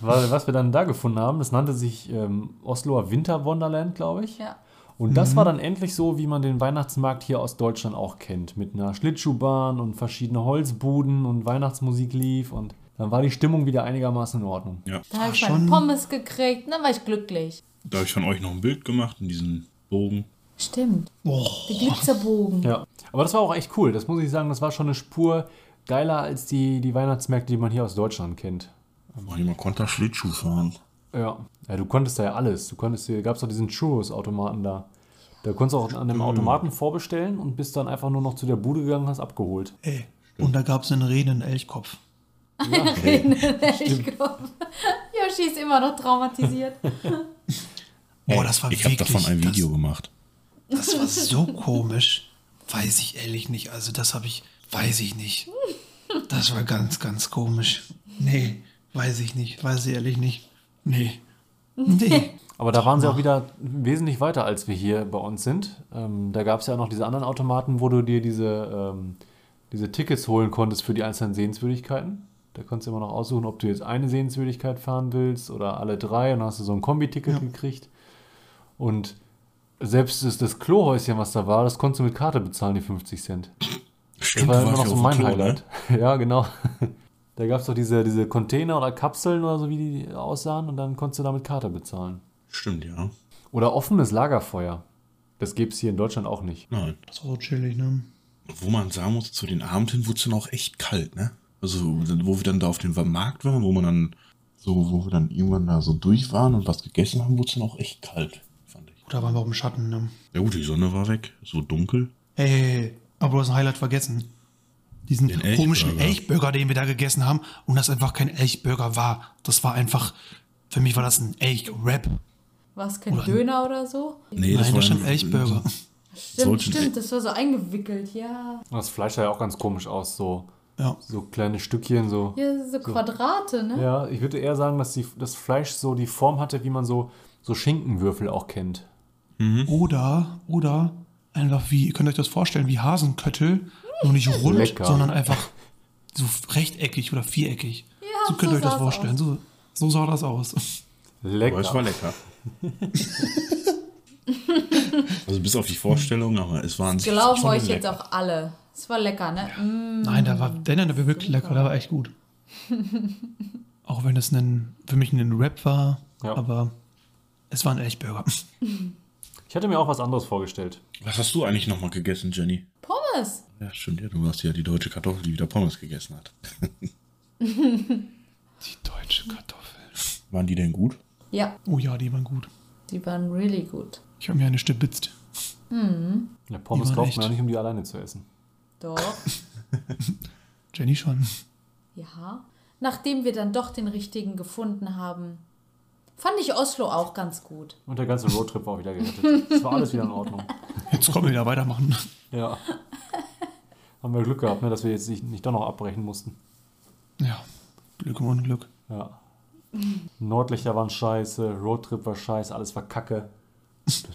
Weil, was wir dann da gefunden haben, das nannte sich ähm, Osloer Winter Wonderland, glaube ich. Ja. Und das war dann endlich so, wie man den Weihnachtsmarkt hier aus Deutschland auch kennt. Mit einer Schlittschuhbahn und verschiedene Holzbuden und Weihnachtsmusik lief. Und dann war die Stimmung wieder einigermaßen in Ordnung. Ja. Da habe ich Ach, meine schon. Pommes gekriegt, dann war ich glücklich. Da habe ich von euch noch ein Bild gemacht in diesem Bogen. Stimmt. Oh, Der Glitzerbogen. Ja. Aber das war auch echt cool. Das muss ich sagen, das war schon eine Spur geiler als die, die Weihnachtsmärkte, die man hier aus Deutschland kennt. Jemand konnte da Schlittschuh fahren. Ja. Ja, du konntest da ja alles. Du konntest hier, gab es doch diesen Churros-Automaten da. Da konntest du auch an dem Automaten vorbestellen und bist dann einfach nur noch zu der Bude gegangen und hast abgeholt. ey. Und da gab es einen redenden Elchkopf. Elchkopf. Yoshi ist immer noch traumatisiert. Boah, das war ich habe wirklich... davon ein das- Video gemacht. Das war so komisch. Weiß ich ehrlich nicht. Also das habe ich, weiß ich nicht. Das war ganz, ganz komisch. Nee, weiß ich nicht. Weiß ich ehrlich nicht. Nee. Nee. Aber da waren sie auch wieder wesentlich weiter, als wir hier bei uns sind. Ähm, da gab es ja auch noch diese anderen Automaten, wo du dir diese, ähm, diese Tickets holen konntest für die einzelnen Sehenswürdigkeiten. Da konntest du immer noch aussuchen, ob du jetzt eine Sehenswürdigkeit fahren willst oder alle drei. Und dann hast du so ein Kombi-Ticket Ja. gekriegt. Und selbst das, das Klohäuschen, was da war, das konntest du mit Karte bezahlen, die 50 Cent. Das Stimmt, war du immer noch ja so mein Klo, ne? Highlight. Ja, genau. Da gab es doch diese, diese Container oder Kapseln oder so, wie die aussahen. Und dann konntest du da mit Karte bezahlen. Stimmt, ja. Oder offenes Lagerfeuer. Das gäbe es hier in Deutschland auch nicht. Nein. Das war so chillig, ne? Wo man sagen muss, zu den Abend hin wurde es dann auch echt kalt, ne? Also, wo wir dann da auf dem Markt waren, wo man dann so, wo wir dann irgendwann da so durch waren und was gegessen haben, wurde es dann auch echt kalt, fand ich. Da waren wir auch im Schatten, ne? Ja gut, die Sonne war weg, so dunkel. Hey, hey, hey, aber du hast ein Highlight vergessen. Diesen Den Elchburger. komischen Elchburger, den wir da gegessen haben und das einfach kein Elchburger war. Das war einfach, für mich war das ein Elch-Rap. War es kein Oder- Döner oder so? Nee, Nein, da stand ein- Elchburger. Stimmt, stimmt, das war so eingewickelt, ja. Das Fleisch sah ja auch ganz komisch aus. So, Ja. so kleine Stückchen. So. Ja, so Quadrate, ne? Ja, ich würde eher sagen, dass die, das Fleisch so die Form hatte, wie man so, so Schinkenwürfel auch kennt. Oder, oder einfach wie, ihr könnt euch das vorstellen, wie Hasenköttel, nur nicht rund, Lecker. sondern einfach so rechteckig oder viereckig. Ja, so könnt so ihr euch das vorstellen. aus. So, so sah das aus. Lecker. Aber es war lecker. also bis auf die Vorstellung, aber es war an sich Glauben schon euch lecker. jetzt auch alle. Es war lecker, ne? Mm. Nein, da war, der, der war wirklich lecker, der war echt gut. Auch wenn es ein, für mich ein Rap war, Ja. aber es war ein Elchburger. Ich hatte mir auch was anderes vorgestellt. Was hast du eigentlich nochmal gegessen, Jenny? Pommes. Ja, stimmt, ja, du warst ja die deutsche Kartoffel, die wieder Pommes gegessen hat. Die deutsche Kartoffel. Waren die denn gut? Ja, Oh ja, die waren gut. die waren really gut. Ich habe mir eine stibitzt. Ja, Pommes kauft man ja nicht, um die alleine zu essen. Doch. Jenny schon. Ja. Nachdem wir dann doch den richtigen gefunden haben, fand ich Oslo auch ganz gut. Und der ganze Roadtrip war auch wieder gerettet. Es war alles wieder in Ordnung. Jetzt kommen wir wieder weitermachen. Ja. Haben wir Glück gehabt, ne, dass wir jetzt nicht, nicht doch noch abbrechen mussten. Ja, Glück im Unglück. Ja. Nordlichter waren scheiße, Roadtrip war scheiße, alles war kacke.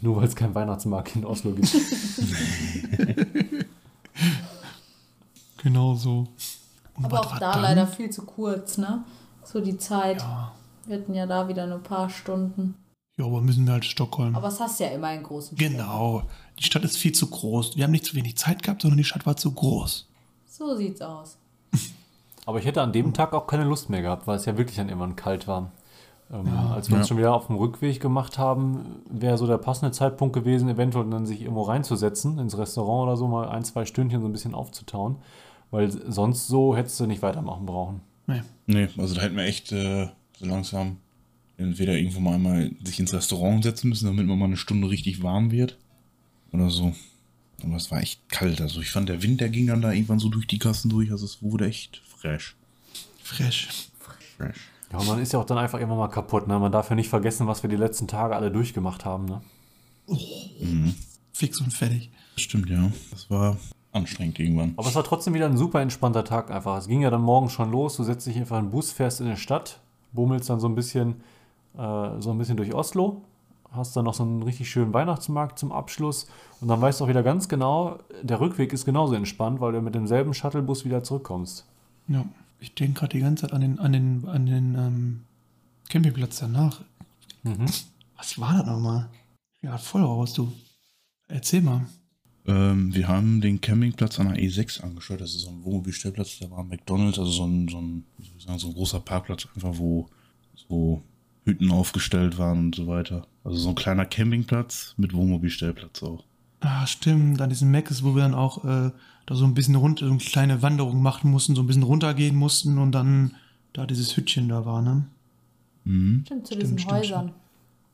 Nur weil es keinen Weihnachtsmarkt in Oslo gibt. Genau so. Und Aber auch da dann? leider viel zu kurz, ne? So die Zeit. Ja. Wir hatten ja da wieder nur ein paar Stunden. ja, aber müssen wir halt Stockholm. Aber es hast ja immer in großen Städten. Genau. Die Stadt ist viel zu groß. Wir haben nicht zu wenig Zeit gehabt, sondern die Stadt war zu groß. So sieht's aus. Aber ich hätte an dem Tag auch keine Lust mehr gehabt, weil es ja wirklich dann irgendwann kalt war. Ähm, als wir uns Ja. schon wieder auf dem Rückweg gemacht haben, wäre so der passende Zeitpunkt gewesen, eventuell dann sich irgendwo reinzusetzen, ins Restaurant oder so, mal ein, zwei Stündchen so ein bisschen aufzutauen. Weil sonst so hättest du nicht weitermachen brauchen. Nee. Nee, also da hätten wir echt äh, so langsam entweder irgendwo mal einmal sich ins Restaurant setzen müssen, damit man mal eine Stunde richtig warm wird. Oder so. Aber es war echt kalt. Also ich fand, der Wind, der ging dann da irgendwann so durch die Kassen durch. Also es wurde echt fresh. Fresh. Fresh. Ja, und man ist ja auch dann einfach immer mal kaputt. Ne? Man darf ja nicht vergessen, was wir die letzten Tage alle durchgemacht haben. Ne? Fix und fertig. Stimmt, ja. Das war anstrengend irgendwann. Aber es war trotzdem wieder ein super entspannter Tag einfach. Es ging ja dann morgen schon los. Du setzt dich einfach in den Bus, fährst in die Stadt, bummelst dann so ein bisschen, äh, so ein bisschen durch Oslo, hast dann noch so einen richtig schönen Weihnachtsmarkt zum Abschluss und dann weißt du auch wieder ganz genau, der Rückweg ist genauso entspannt, weil du mit demselben Shuttlebus wieder zurückkommst. Ja. Ich denke gerade die ganze Zeit an den, an den, an den ähm, Campingplatz danach. Mhm. Was war das nochmal? Ja, voll raus, du. Erzähl mal. Ähm, wir haben den Campingplatz an der E6 angeschaut. Das ist so ein Wohnmobilstellplatz. Da war ein McDonalds, also so ein, so ein, sagen, so ein großer Parkplatz, einfach wo so Hütten aufgestellt waren und so weiter. Also so ein kleiner Campingplatz mit Wohnmobilstellplatz auch. Ah, stimmt, an diesem Mac ist, wo wir dann auch äh, da so ein bisschen runter, so eine kleine Wanderung machen mussten, so ein bisschen runtergehen mussten und dann da dieses Hütchen da war, ne? Mhm. Stimmt, zu Stimmt, diesen stimmt, Häusern.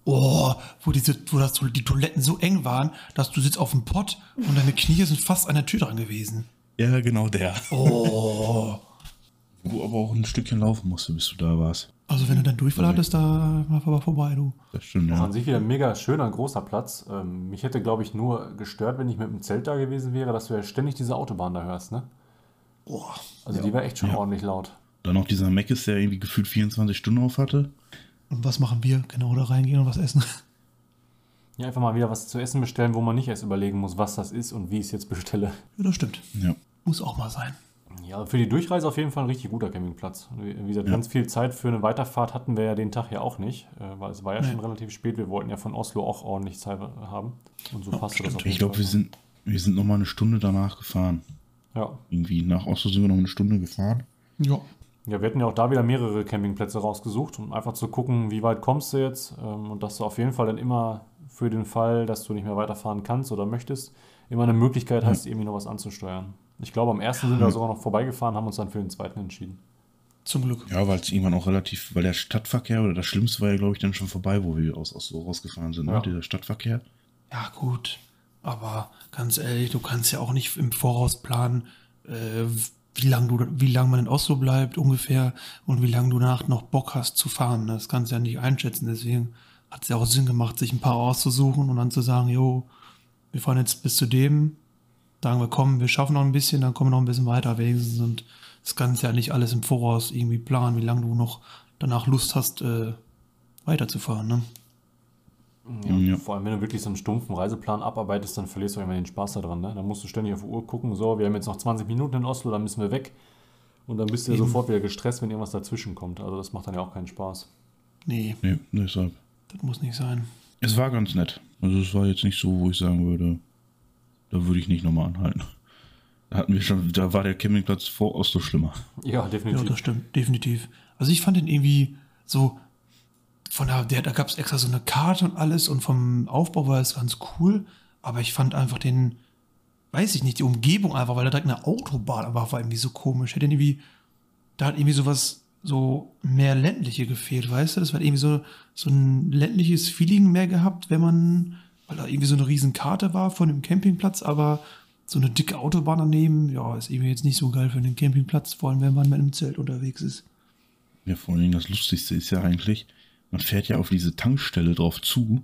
Oh, wo diese, wo das, die Toiletten so eng waren, dass du sitzt auf dem Pott und deine Knie sind fast an der Tür dran gewesen. Ja, genau der. Oh. Wo du aber auch ein Stückchen laufen musste, bis du da warst. Also wenn du dann Durchfall hattest, da war aber vorbei, du. Das stimmt, ja. an sich wieder ein mega schöner, großer Platz. Ähm, mich hätte, glaube ich, nur gestört, wenn ich mit dem Zelt da gewesen wäre, dass du ja ständig diese Autobahn da hörst. Ne? Boah. Also die war echt schon Ja. ordentlich laut. Dann noch dieser Mac ist, der irgendwie gefühlt 24 Stunden auf hatte. Und was machen wir? Genau da reingehen und was essen. Ja, einfach mal wieder was zu essen bestellen, wo man nicht erst überlegen muss, was das ist und wie ich es jetzt bestelle. Ja, das stimmt. Ja. Muss auch mal sein. Ja, für die Durchreise auf jeden Fall ein richtig guter Campingplatz. Wie gesagt, Ja. ganz viel Zeit für eine Weiterfahrt hatten wir ja den Tag ja auch nicht, äh, weil es war ja Nee. schon relativ spät. Wir wollten ja von Oslo auch ordentlich Zeit haben. Und so passte das auf jeden Ich glaube, wir sind, wir sind noch mal eine Stunde danach gefahren. Ja. Irgendwie nach Oslo sind wir noch eine Stunde gefahren. Ja. Ja, wir hatten ja auch da wieder mehrere Campingplätze rausgesucht, um einfach zu gucken, wie weit kommst du jetzt ähm, und dass du auf jeden Fall dann immer für den Fall, dass du nicht mehr weiterfahren kannst oder möchtest, immer eine Möglichkeit hast, irgendwie noch was anzusteuern. Ich glaube, am ersten sind wir sogar noch vorbeigefahren, haben uns dann für den zweiten entschieden. Zum Glück. Ja, weil es irgendwann auch relativ, weil der Stadtverkehr oder das Schlimmste war ja, glaube ich, dann schon vorbei, wo wir aus Oslo rausgefahren sind, Ja. ne? dieser Stadtverkehr. Ja, gut. Aber ganz ehrlich, du kannst ja auch nicht im Voraus planen, äh, wie lange du, wie lang man in Oslo bleibt ungefähr und wie lange du danach noch Bock hast zu fahren. Das kannst du ja nicht einschätzen. Deswegen hat es ja auch Sinn gemacht, sich ein paar auszusuchen und dann zu sagen, jo, wir fahren jetzt bis zu dem, sagen wir, komm, wir schaffen noch ein bisschen, dann kommen wir noch ein bisschen weiter wenigstens und das kannst ja nicht alles im Voraus irgendwie planen, wie lange du noch danach Lust hast, äh, weiterzufahren, ne? Ja, Ja. Vor allem, wenn du wirklich so einen stumpfen Reiseplan abarbeitest, dann verlierst du immer den Spaß daran. Ne? Dann musst du ständig auf die Uhr gucken, so, wir haben jetzt noch 20 Minuten in Oslo, dann müssen wir weg. Und dann bist du ja sofort wieder gestresst, wenn irgendwas dazwischen kommt. Also das macht dann ja auch keinen Spaß. Nee, Nee, deshalb. das muss nicht sein. Es war ganz nett. Also es war jetzt nicht so, wo ich sagen würde, da würde ich nicht nochmal anhalten. Da hatten wir schon, da war der Campingplatz vor Oslo schlimmer. Ja, Ja, definitiv. das stimmt, definitiv. Also ich fand den irgendwie so, von der, der da gab es extra so eine Karte und alles und vom Aufbau war es ganz cool, aber ich fand einfach den, weiß ich nicht, die Umgebung einfach, weil da direkt eine Autobahn aber war irgendwie so komisch. Hätte irgendwie, da hat irgendwie sowas, so mehr ländliche gefehlt, weißt du? Das war irgendwie so, so ein ländliches Feeling mehr gehabt, wenn man, weil da irgendwie so eine riesen Karte war von dem Campingplatz, aber so eine dicke Autobahn daneben, ja, ist irgendwie jetzt nicht so geil für den Campingplatz, vor allem wenn man mit einem Zelt unterwegs ist. Ja, vor Dingen das Lustigste ist ja eigentlich, man fährt ja auf diese Tankstelle drauf zu.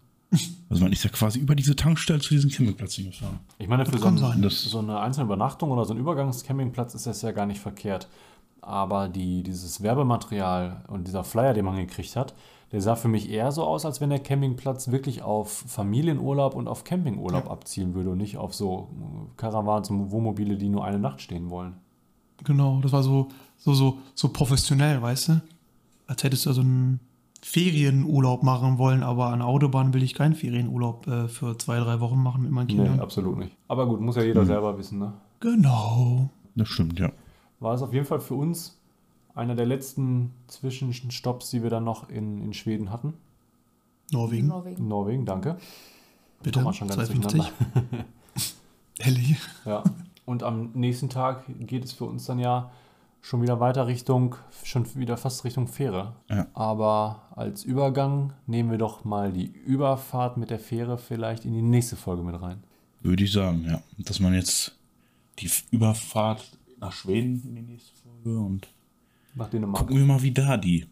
Also man ist ja quasi über diese Tankstelle zu diesem Campingplatz hingefahren. Ich meine, für so, kann ein, so eine einzelne Übernachtung oder so ein Übergangscampingplatz ist das ja gar nicht verkehrt. Aber die, dieses Werbematerial und dieser Flyer, den man gekriegt hat, der sah für mich eher so aus, als wenn der Campingplatz wirklich auf Familienurlaub und auf Campingurlaub Ja. abzielen würde und nicht auf so äh, Caravans und Wohnmobile, die nur eine Nacht stehen wollen. Genau, das war so, so, so, so professionell, weißt du? Als hättest du so einen Ferienurlaub machen wollen, aber an der Autobahn will ich keinen Ferienurlaub äh, für zwei, drei Wochen machen mit meinen Nee, Kindern. absolut nicht. Aber gut, muss ja jeder selber wissen, ne? genau. Das stimmt, ja. War es auf jeden Fall für uns einer der letzten Zwischenstopps, die wir dann noch in, in Schweden hatten. Norwegen, Norwegen. Norwegen, danke. bitte. Thomas schon ganz 250. Ellie. Ja. Und am nächsten Tag geht es für uns dann ja schon wieder weiter Richtung, schon wieder fast Richtung Fähre. Ja. Aber als Übergang nehmen wir doch mal die Überfahrt mit der Fähre vielleicht in die nächste Folge mit rein. Würde ich sagen, ja. Dass man jetzt die Überfahrt nach Schweden in die nächste Folge und Nach Dänemark. gucken wir mal, wie da die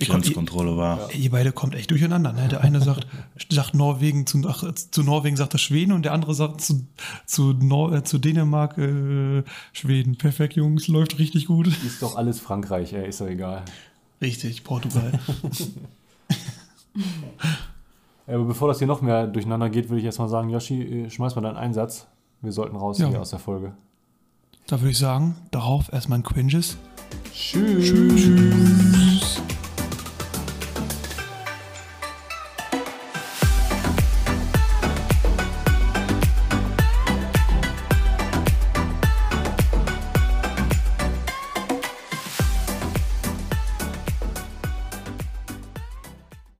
Grenzkontrolle war. Ihr beide kommt echt durcheinander. Ne? Der eine sagt, sagt Norwegen zu, ach, zu Norwegen sagt er Schweden und der andere sagt zu, zu, Nor äh, zu Dänemark äh, Schweden. Perfekt, Jungs, läuft richtig gut. Ist doch alles Frankreich, ey, ist doch egal. Richtig, Portugal. Aber bevor das hier noch mehr durcheinander geht, würde ich erstmal sagen, Yoshi, äh, schmeiß mal deinen Einsatz. Wir sollten raus Ja. hier aus der Folge. da würde ich sagen, darauf erstmal ein Cringes. Tschüss. Tschüss.